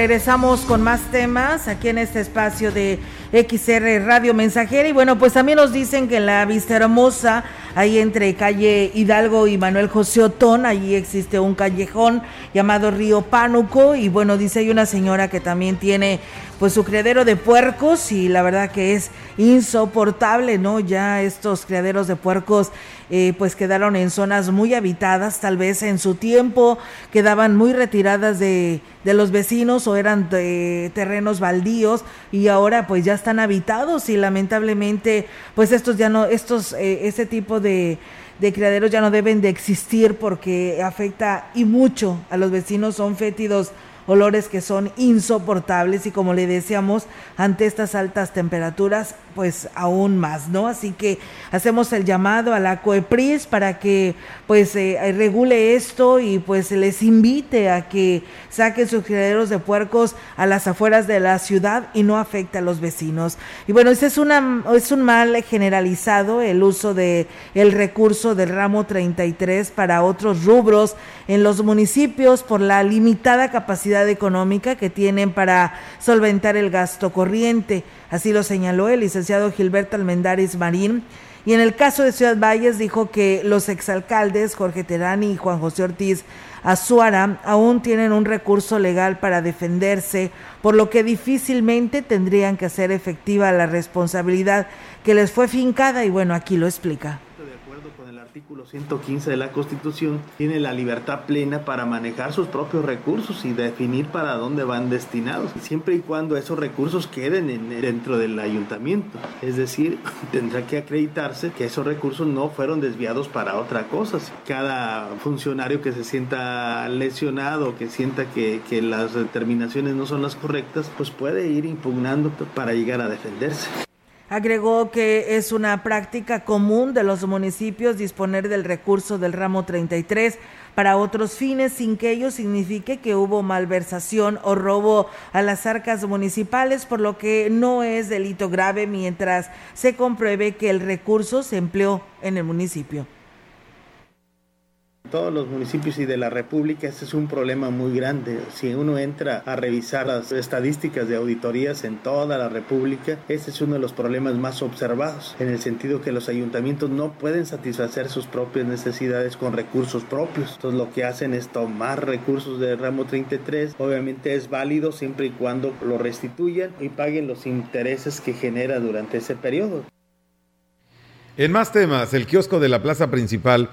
Regresamos con más temas aquí en este espacio de XR Radio Mensajera. Y bueno, pues también nos dicen que en la Vista Hermosa, ahí entre calle Hidalgo y Manuel José Otón, allí existe un callejón llamado Río Pánuco. Y bueno, dice hay una señora que también tiene pues su criadero de puercos y la verdad que es insoportable, ¿no? Ya estos criaderos de puercos eh, pues quedaron en zonas muy habitadas, tal vez en su tiempo quedaban muy retiradas de, de los vecinos o eran de terrenos baldíos y ahora pues ya están habitados y lamentablemente pues estos ya no, estos, eh, ese tipo de de criaderos ya no deben de existir porque afecta y mucho a los vecinos, son fétidos olores que son insoportables y como le decíamos, ante estas altas temperaturas, pues aún más, ¿no? Así que hacemos el llamado a la COEPRIS para que pues eh, regule esto y pues les invite a que saquen sus criaderos de puercos a las afueras de la ciudad y no afecte a los vecinos. Y bueno, ese es una es un mal generalizado el uso de el recurso del ramo 33 para otros rubros en los municipios por la limitada capacidad económica que tienen para solventar el gasto corriente. Así lo señaló el licenciado Gilberto Almendares Marín. Y en el caso de Ciudad Valles dijo que los exalcaldes Jorge Terani y Juan José Ortiz Azuara aún tienen un recurso legal para defenderse, por lo que difícilmente tendrían que hacer efectiva la responsabilidad que les fue fincada y bueno, aquí lo explica artículo 115 de la Constitución tiene la libertad plena para manejar sus propios recursos y definir para dónde van destinados, siempre y cuando esos recursos queden dentro del ayuntamiento. Es decir, tendrá que acreditarse que esos recursos no fueron desviados para otra cosa. Cada funcionario que se sienta lesionado, que sienta que, que las determinaciones no son las correctas, pues puede ir impugnando para llegar a defenderse. Agregó que es una práctica común de los municipios disponer del recurso del ramo 33 para otros fines sin que ello signifique que hubo malversación o robo a las arcas municipales, por lo que no es delito grave mientras se compruebe que el recurso se empleó en el municipio todos los municipios y de la República, este es un problema muy grande. Si uno entra a revisar las estadísticas de auditorías en toda la República, este es uno de los problemas más observados, en el sentido que los ayuntamientos no pueden satisfacer sus propias necesidades con recursos propios. Entonces lo que hacen es tomar recursos del ramo 33, obviamente es válido siempre y cuando lo restituyan y paguen los intereses que genera durante ese periodo. En más temas, el kiosco de la plaza principal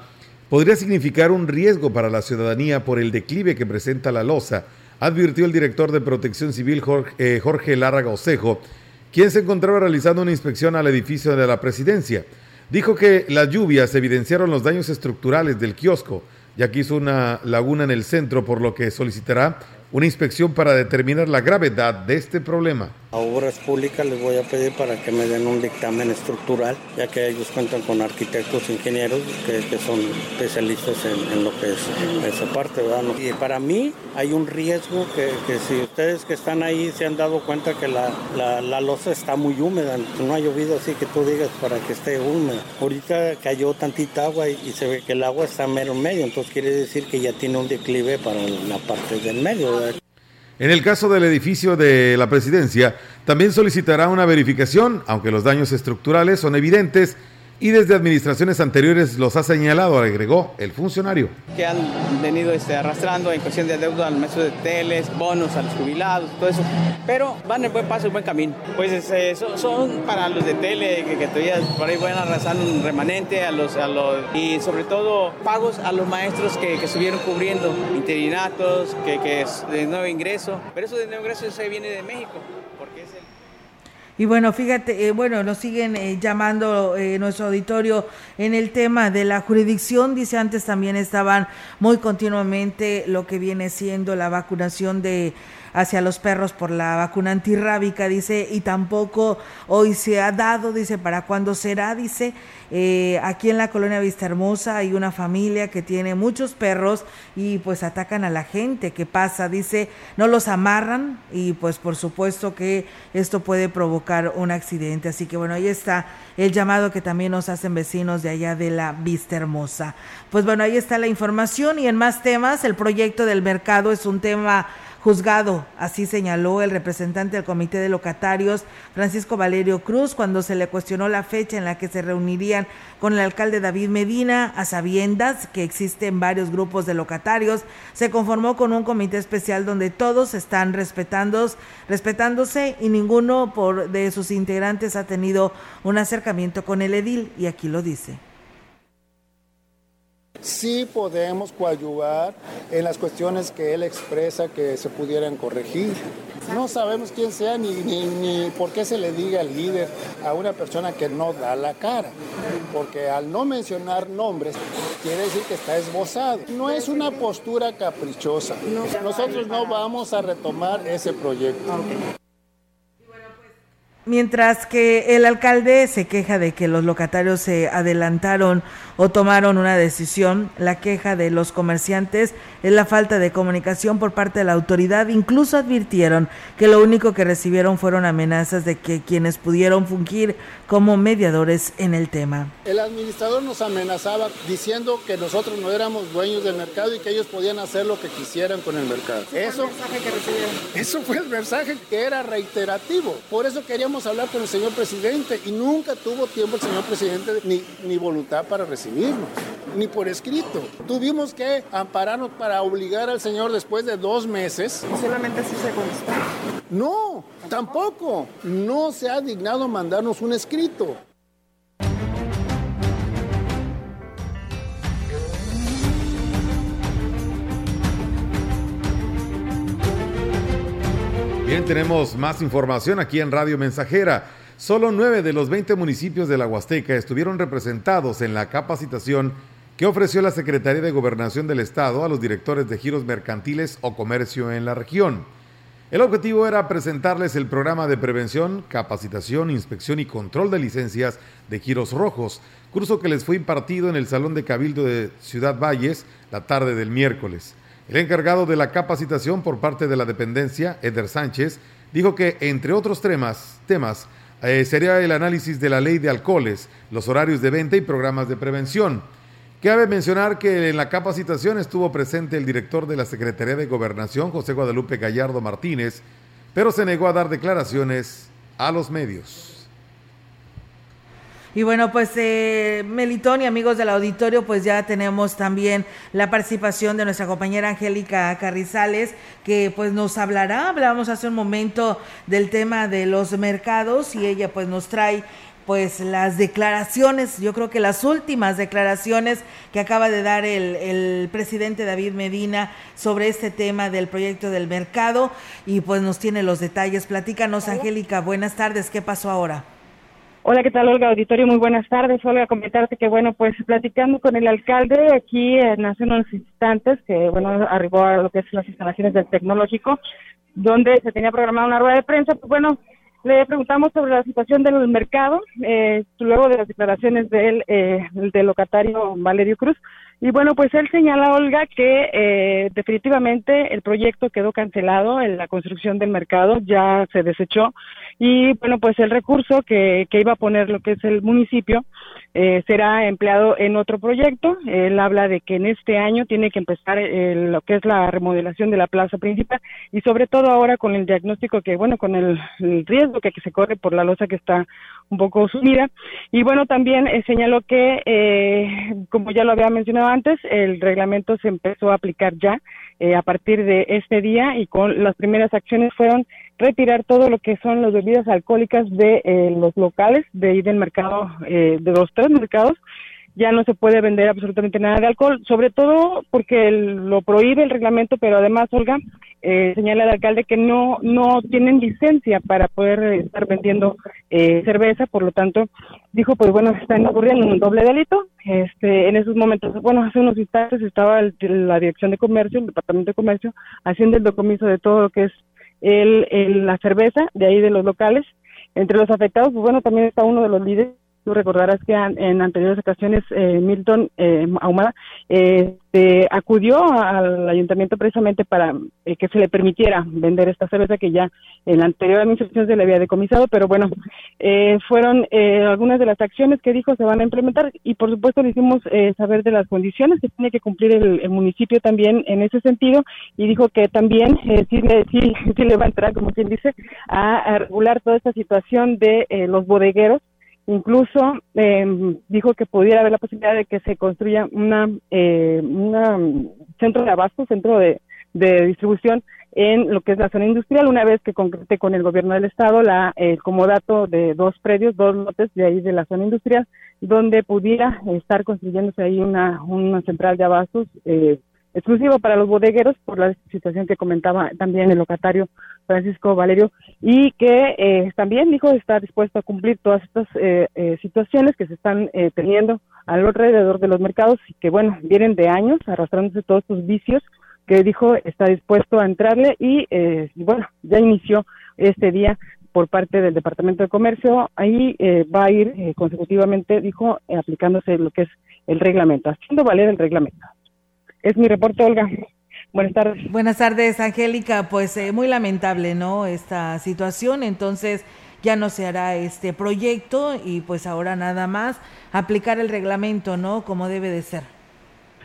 podría significar un riesgo para la ciudadanía por el declive que presenta la losa, advirtió el director de Protección Civil Jorge, eh, Jorge quien se encontraba realizando una inspección al edificio de la presidencia. Dijo que las lluvias evidenciaron los daños estructurales del kiosco, ya que hizo una laguna en el centro, por lo que solicitará una inspección para determinar la gravedad de este problema. A Obras Públicas les voy a pedir para que me den un dictamen estructural, ya que ellos cuentan con arquitectos, ingenieros que, son especialistas en, lo que es esa parte. ¿verdad? Y para mí hay un riesgo que, si ustedes que están ahí se han dado cuenta que la, la, losa está muy húmeda, no ha llovido así que tú digas para que esté húmeda. Ahorita cayó tantita agua y, se ve que el agua está mero medio, entonces quiere decir que ya tiene un declive para la parte del medio. En el caso del edificio de la presidencia, también solicitará una verificación, aunque los daños estructurales son evidentes y desde administraciones anteriores los ha señalado, agregó el funcionario. Que han venido este, arrastrando en cuestión de deuda al maestro de teles, bonos a los jubilados, todo eso. Pero van en buen paso, en buen camino. Pues este, son, para los de tele, que, todavía por ahí van arrasar un remanente a los, a los, y sobre todo pagos a los maestros que, que estuvieron cubriendo interinatos, que, que es de nuevo ingreso. Pero eso de nuevo ingreso se viene de México. Y bueno, fíjate, eh, bueno, nos siguen eh, llamando eh, nuestro auditorio en el tema de la jurisdicción. Dice antes también estaban muy continuamente lo que viene siendo la vacunación de hacia los perros por la vacuna antirrábica, dice, y tampoco hoy se ha dado, dice, para cuándo será, dice, eh, aquí en la colonia Vista Hermosa hay una familia que tiene muchos perros y pues atacan a la gente, ¿qué pasa? Dice, no los amarran y pues por supuesto que esto puede provocar un accidente, así que bueno, ahí está el llamado que también nos hacen vecinos de allá de la Vista Hermosa. Pues bueno, ahí está la información y en más temas, el proyecto del mercado es un tema juzgado. Así señaló el representante del Comité de Locatarios, Francisco Valerio Cruz, cuando se le cuestionó la fecha en la que se reunirían con el alcalde David Medina, a sabiendas que existen varios grupos de locatarios. Se conformó con un comité especial donde todos están respetándose y ninguno por, de sus integrantes ha tenido un acercamiento con el edil, y aquí lo dice sí podemos coadyuvar en las cuestiones que él expresa que se pudieran corregir. No sabemos quién sea ni, ni, por qué se le diga el líder a una persona que no da la cara, porque al no mencionar nombres quiere decir que está esbozado. No es una postura caprichosa. Nosotros no vamos a retomar ese proyecto. Mientras que el alcalde se queja de que los locatarios se adelantaron o tomaron una decisión, la queja de los comerciantes es la falta de comunicación por parte de la autoridad. Incluso advirtieron que lo único que recibieron fueron amenazas de que quienes pudieron fungir como mediadores en el tema. El administrador nos amenazaba diciendo que nosotros no éramos dueños del mercado y que ellos podían hacer lo que quisieran con el mercado. Eso, eso fue el mensaje que era reiterativo. Por eso queríamos hablar con el señor presidente y nunca tuvo tiempo el señor presidente ni, ni voluntad para recibirnos, ni por escrito. Tuvimos que ampararnos para obligar al señor después de dos meses. solamente así se contestó? No, tampoco. No se ha dignado mandarnos un escrito. Bien, tenemos más información aquí en Radio Mensajera. Solo nueve de los 20 municipios de la Huasteca estuvieron representados en la capacitación que ofreció la Secretaría de Gobernación del Estado a los directores de giros mercantiles o comercio en la región. El objetivo era presentarles el programa de prevención, capacitación, inspección y control de licencias de giros rojos, curso que les fue impartido en el Salón de Cabildo de Ciudad Valles la tarde del miércoles. El encargado de la capacitación por parte de la dependencia, Eder Sánchez, dijo que, entre otros temas, temas eh, sería el análisis de la ley de alcoholes, los horarios de venta y programas de prevención. Cabe mencionar que en la capacitación estuvo presente el director de la Secretaría de Gobernación, José Guadalupe Gallardo Martínez, pero se negó a dar declaraciones a los medios. Y bueno, pues eh, Melitón y amigos del auditorio, pues ya tenemos también la participación de nuestra compañera Angélica Carrizales, que pues nos hablará, hablamos hace un momento del tema de los mercados y ella pues nos trae pues las declaraciones, yo creo que las últimas declaraciones que acaba de dar el, el, presidente David Medina sobre este tema del proyecto del mercado y pues nos tiene los detalles. Platícanos, Angélica, buenas tardes, ¿qué pasó ahora? Hola, ¿qué tal, Olga Auditorio? Muy buenas tardes. Olga, comentarte que, bueno, pues platicando con el alcalde aquí en hace unos instantes, que, bueno, arribó a lo que es las instalaciones del tecnológico, donde se tenía programada una rueda de prensa, pues bueno, le preguntamos sobre la situación del mercado, eh, luego de las declaraciones del, eh, del locatario Valerio Cruz. Y bueno, pues él señala, Olga, que eh, definitivamente el proyecto quedó cancelado, en la construcción del mercado ya se desechó. Y bueno, pues el recurso que, que iba a poner lo que es el municipio eh, será empleado en otro proyecto. Él habla de que en este año tiene que empezar lo que es la remodelación de la plaza principal y sobre todo ahora con el diagnóstico que, bueno, con el, riesgo que, que, se corre por la losa que está un poco sumida. Y bueno, también eh, señaló que, eh, como ya lo había mencionado antes, el reglamento se empezó a aplicar ya eh, a partir de este día y con las primeras acciones fueron retirar todo lo que son las bebidas alcohólicas de eh, los locales, de ahí del mercado, eh, de los tres mercados, ya no se puede vender absolutamente nada de alcohol, sobre todo porque lo prohíbe el reglamento, pero además, Olga, eh, señala el alcalde que no no tienen licencia para poder estar vendiendo eh, cerveza, por lo tanto, dijo, pues bueno, están ocurriendo un doble delito. Este, en esos momentos, bueno, hace unos instantes estaba la Dirección de Comercio, el Departamento de Comercio, haciendo el docomiso de todo lo que es el, la cerveza de ahí de los locales. Entre los afectados, pues bueno, también está uno de los líderes Tú recordarás que en anteriores ocasiones eh, Milton eh, Ahumada este, acudió al ayuntamiento precisamente para eh, que se le permitiera vender esta cerveza que ya en la anterior administración se le había decomisado, pero bueno, eh, fueron algunas de las acciones que dijo se van a implementar y por supuesto le hicimos saber de las condiciones que tiene que cumplir el, municipio también en ese sentido y dijo que también sí, le, sí, sí le va a entrar, como quien dice, a regular toda esta situación de los bodegueros Incluso eh, dijo que pudiera haber la posibilidad de que se construya una, eh, una centro de abasto, centro de, de, distribución en lo que es la zona industrial, una vez que concrete con el gobierno del estado la el comodato de dos predios, dos lotes de ahí de la zona industrial, donde pudiera estar construyéndose ahí una, una central de abastos eh, exclusivo para los bodegueros por la situación que comentaba también el locatario Francisco Valerio y que eh, también dijo estar dispuesto a cumplir todas estas eh, eh, situaciones que se están teniendo alrededor de los mercados y que bueno vienen de años arrastrándose todos estos vicios que dijo está dispuesto a entrarle y, bueno ya inició este día por parte del Departamento de Comercio. Ahí va a ir consecutivamente dijo aplicándose lo que es el reglamento haciendo valer el reglamento es mi reporte, Olga. Buenas tardes. Buenas tardes, Angélica. Pues eh, muy lamentable, ¿no? Esta situación. Entonces ya no se hará este proyecto y pues ahora nada más aplicar el reglamento, ¿no? Como debe de ser.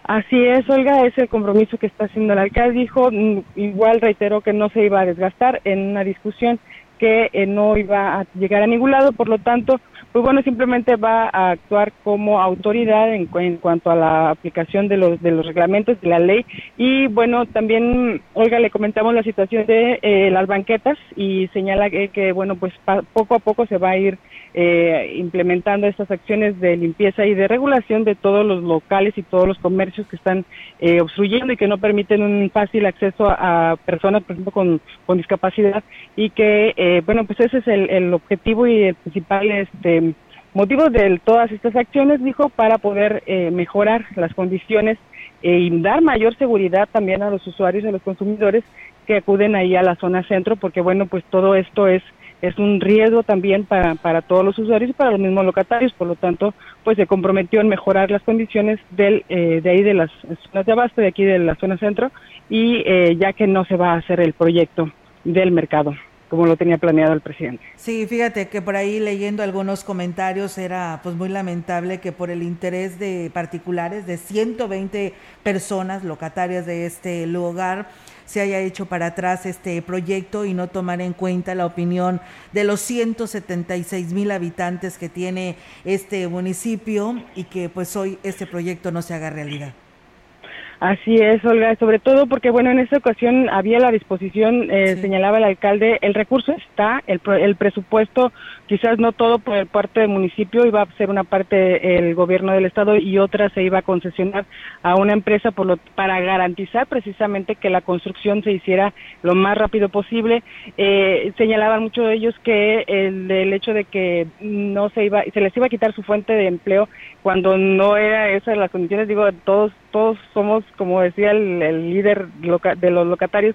Así es, Olga, es el compromiso que está haciendo el alcalde. Dijo, mm, igual reiteró que no se iba a desgastar en una discusión que eh, no iba a llegar a ningún lado, por lo tanto, pues bueno, simplemente va a actuar como autoridad en, cuanto a la aplicación de los, de los reglamentos de la ley. Y bueno, también, Olga, le comentamos la situación de eh, las banquetas y señala que, bueno, pues poco a poco se va a ir eh, implementando estas acciones de limpieza y de regulación de todos los locales y todos los comercios que están eh, obstruyendo y que no permiten un fácil acceso a, personas, por ejemplo, con, con discapacidad y que, eh, bueno, pues ese es el, el objetivo y el principal este motivo de todas estas acciones, dijo, para poder eh, mejorar las condiciones e dar mayor seguridad también a los usuarios, a los consumidores que acuden ahí a la zona centro, porque bueno, pues todo esto es es un riesgo también para, para todos los usuarios y para los mismos locatarios, por lo tanto, pues se comprometió en mejorar las condiciones del, eh, de ahí de las zonas de abasto, de aquí de la zona centro, y eh, ya que no se va a hacer el proyecto del mercado como lo tenía planeado el presidente. Sí, fíjate que por ahí leyendo algunos comentarios era pues muy lamentable que por el interés de particulares de 120 personas locatarias de este lugar se haya hecho para atrás este proyecto y no tomar en cuenta la opinión de los 176 mil habitantes que tiene este municipio y que pues hoy este proyecto no se haga realidad. Así es, Olga, sobre todo porque, bueno, en esta ocasión había la disposición, eh, señalaba el alcalde, el recurso está, el, el presupuesto, quizás no todo por parte del municipio, iba a ser una parte el gobierno del estado y otra se iba a concesionar a una empresa por lo, para garantizar precisamente que la construcción se hiciera lo más rápido posible. Eh, señalaban muchos de ellos que el, el hecho de que no se iba, se les iba a quitar su fuente de empleo cuando no era esas las condiciones, digo, todos todos somos, como decía el, líder de los locatarios,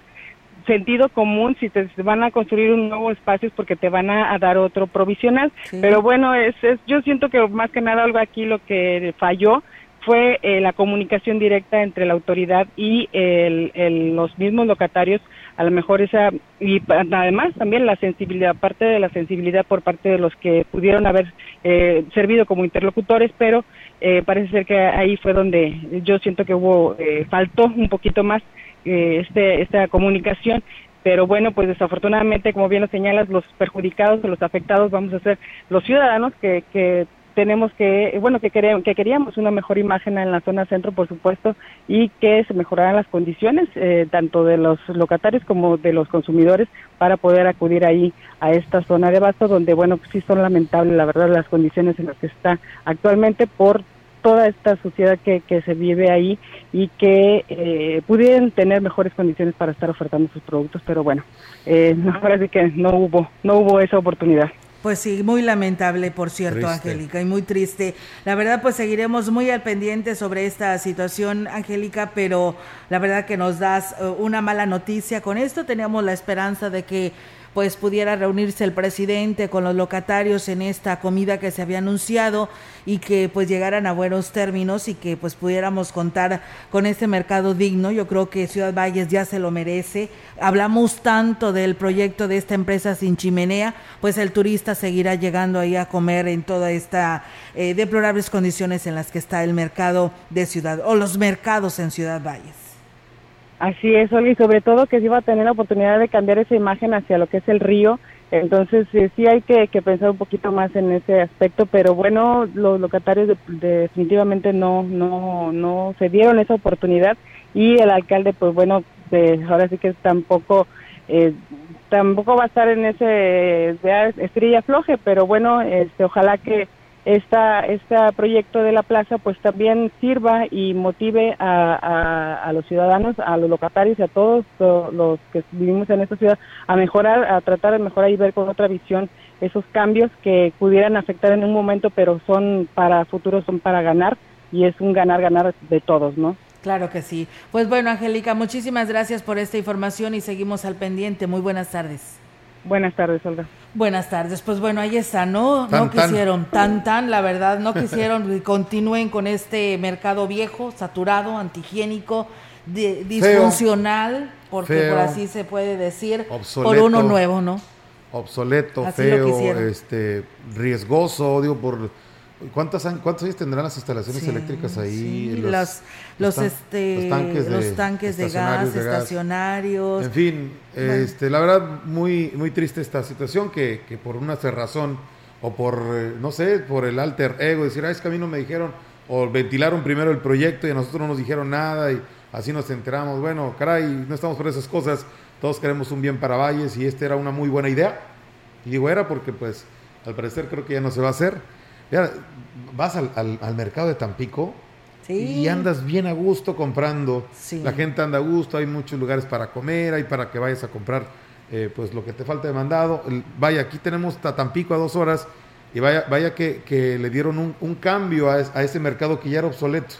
sentido común si te van a construir un nuevo espacio es porque te van a, dar otro provisional. Pero bueno, es, es, yo siento que más que nada algo aquí lo que falló fue eh, la comunicación directa entre la autoridad y el, los mismos locatarios, a lo mejor esa, y además también la sensibilidad, parte de la sensibilidad por parte de los que pudieron haber eh, servido como interlocutores, pero eh, parece ser que ahí fue donde yo siento que hubo, eh, faltó un poquito más eh, este, esta comunicación. Pero bueno, pues desafortunadamente, como bien lo señalas, los perjudicados los afectados vamos a ser los ciudadanos que, que tenemos que, bueno, que, que queríamos una mejor imagen en la zona centro, por supuesto, y que se mejoraran las condiciones, eh, tanto de los locatarios como de los consumidores, para poder acudir ahí a esta zona de abasto, donde, bueno, pues sí son lamentables, la verdad, las condiciones en las que está actualmente por toda esta sociedad que, que se vive ahí y que eh, pudieran tener mejores condiciones para estar ofertando sus productos, pero bueno, eh, sí que no hubo, no hubo esa oportunidad. Pues sí, muy lamentable, por cierto, Angélica, y muy triste. La verdad, pues seguiremos muy al pendiente sobre esta situación, Angélica, pero la verdad que nos das eh, una mala noticia. Con esto teníamos la esperanza de que pues pudiera reunirse el presidente con los locatarios en esta comida que se había anunciado y que pues llegaran a buenos términos y que pues pudiéramos contar con este mercado digno. Yo creo que Ciudad Valles ya se lo merece. Hablamos tanto del proyecto de esta empresa sin chimenea, pues el turista seguirá llegando ahí a comer en toda esta eh, deplorables condiciones en las que está el mercado de Ciudad o los mercados en Ciudad Valles. Así es, Olga, y sobre todo que se iba a tener la oportunidad de cambiar esa imagen hacia lo que es el río. Entonces, sí hay que, pensar un poquito más en ese aspecto, pero bueno, los locatarios definitivamente no, no, no se dieron esa oportunidad y el alcalde, pues bueno, ahora sí que tampoco, eh, tampoco va a estar en ese estrella floje, pero bueno, este, ojalá que esta, este proyecto de la plaza pues también sirva y motive a, a, los ciudadanos, a los locatarios y a todos los que vivimos en esta ciudad a mejorar, a tratar de mejorar y ver con otra visión esos cambios que pudieran afectar en un momento, pero son para futuro, son para ganar y es un ganar-ganar de todos, ¿no? Claro que sí. Pues bueno, Angélica, muchísimas gracias por esta información y seguimos al pendiente. Muy buenas tardes. Buenas tardes, Olga. Buenas tardes. Pues bueno, ahí está, ¿no? no quisieron, tan. tan la verdad, no quisieron que continúen con este mercado viejo, saturado, antihigiénico, disfuncional, porque por así se puede decir, por uno nuevo, ¿no? Obsoleto, feo, este, riesgoso, digo, por ¿Cuántos años, ¿Cuántos años tendrán las instalaciones eléctricas ahí? los, los, este, los, tanques de, gas, estacionarios. En fin, este, la verdad, muy, muy triste esta situación que, que por una cerrazón o por, eh, no sé, por el alter ego, decir, ah, es que a mí no me dijeron, o ventilaron primero el proyecto y a nosotros no nos dijeron nada y así nos enteramos. Bueno, caray, no estamos por esas cosas, todos queremos un bien para Valles y esta era una muy buena idea. Y digo, era porque pues al parecer creo que ya no se va a hacer vas al, mercado de Tampico y andas bien a gusto comprando. La gente anda a gusto, hay muchos lugares para comer, hay para que vayas a comprar eh, pues lo que te falta de mandado. vaya, aquí tenemos Tampico a dos horas y vaya, vaya que, le dieron un, cambio a, ese mercado que ya era obsoleto.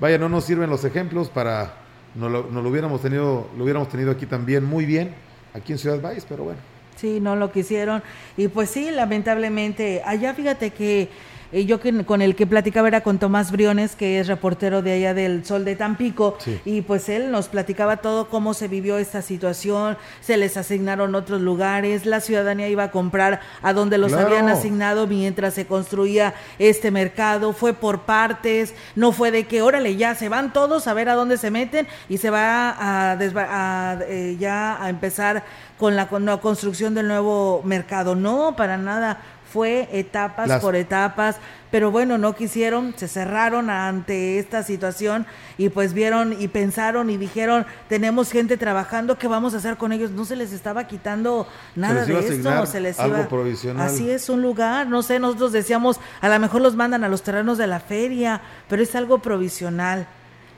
Vaya, no nos sirven los ejemplos para, no lo, lo, hubiéramos tenido, lo hubiéramos tenido aquí también muy bien, aquí en Ciudad Valles, pero bueno. Sí, no lo quisieron. Y pues sí, lamentablemente, allá fíjate que eh, yo con el que platicaba era con Tomás Briones, que es reportero de allá del Sol de Tampico, y pues él nos platicaba todo cómo se vivió esta situación, se les asignaron otros lugares, la ciudadanía iba a comprar a donde los habían asignado mientras se construía este mercado, fue por partes, no fue de que, órale, ya se van todos a ver a dónde se meten y se va a, a eh, ya a empezar con la, con la construcción del nuevo mercado, no, para nada fue etapas por etapas, pero bueno, no quisieron, se cerraron ante esta situación y pues vieron y pensaron y dijeron, tenemos gente trabajando, ¿qué vamos a hacer con ellos? No se les estaba quitando nada de esto, se les algo provisional. Así es un lugar, no sé, nosotros decíamos, a lo mejor los mandan a los terrenos de la feria, pero es algo provisional.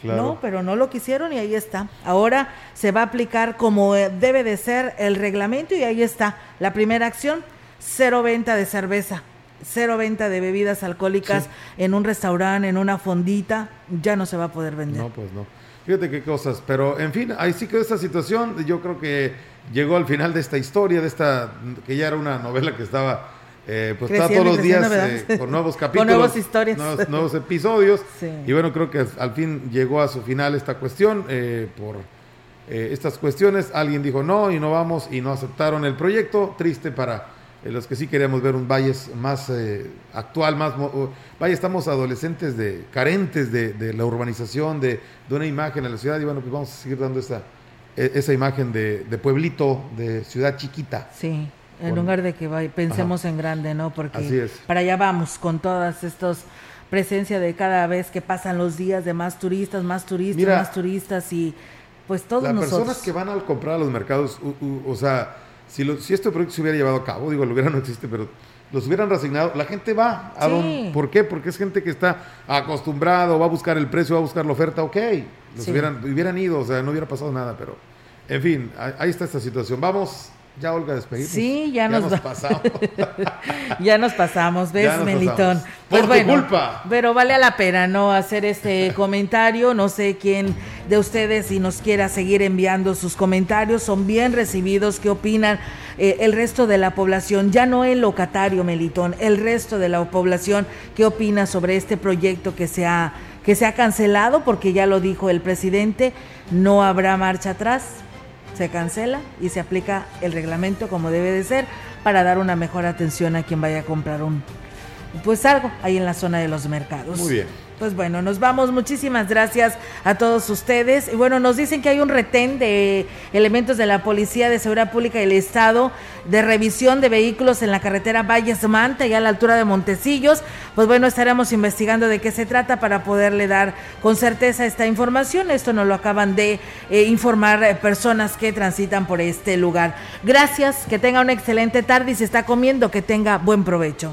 No, pero no lo quisieron y ahí está. Ahora se va a aplicar como debe de ser el reglamento y ahí está. La primera acción, cero venta de cerveza, cero venta de bebidas alcohólicas en un restaurante, en una fondita, ya no se va a poder vender. No, pues no. Fíjate qué cosas, pero en fin, ahí sí quedó esta situación. Yo creo que llegó al final de esta historia, de esta, que ya era una novela que estaba, eh, pues estaba todos los días eh, con nuevos capítulos, con nuevas historias, nuevos, episodios. Y bueno, creo que al fin llegó a su final esta cuestión eh, por estas cuestiones. Alguien dijo no y no vamos y no aceptaron el proyecto. Triste para los que sí queríamos ver un Valles más eh, actual, más... Vaya, estamos adolescentes de carentes de, la urbanización, de, una imagen en la ciudad y bueno, pues vamos a seguir dando esa, e, esa imagen de, pueblito, de ciudad chiquita. Sí, en lugar de que pensemos en grande, ¿no? Porque para allá vamos con todas estos presencia de cada vez que pasan los días de más turistas, más turistas, más turistas y pues todos las nosotros. personas que van al comprar a los mercados, o sea si, lo, si este proyecto se hubiera llevado a cabo, digo, el hubiera no existe, pero los hubieran resignado, la gente va. A ¿Por qué? Porque es gente que está acostumbrado, va a buscar el precio, va a buscar la oferta, ok. Los hubieran, hubieran ido, o sea, no hubiera pasado nada, pero en fin, ahí está esta situación. Vamos ya, Olga, despedimos. Sí, ya, nos, pasamos. ya nos pasamos, ¿ves, Melitón? Por pues culpa. Pero vale a la pena, ¿no? Hacer este comentario. No sé quién de ustedes, si nos quiera seguir enviando sus comentarios, son bien recibidos. ¿Qué opinan eh, el resto de la población? Ya no el locatario, Melitón, el resto de la población, ¿qué opina sobre este proyecto que se ha, que se ha cancelado? Porque ya lo dijo el presidente, no habrá marcha atrás se cancela y se aplica el reglamento como debe de ser para dar una mejor atención a quien vaya a comprar un pues algo ahí en la zona de los mercados. Muy bien. Pues bueno, nos vamos. Muchísimas gracias a todos ustedes. Y bueno, nos dicen que hay un retén de elementos de la Policía de Seguridad Pública del Estado de revisión de vehículos en la carretera Valles Manta, y a la altura de Montecillos. Pues bueno, estaremos investigando de qué se trata para poderle dar con certeza esta información. Esto nos lo acaban de eh, informar eh, personas que transitan por este lugar. Gracias, que tenga una excelente tarde y se está comiendo, que tenga buen provecho.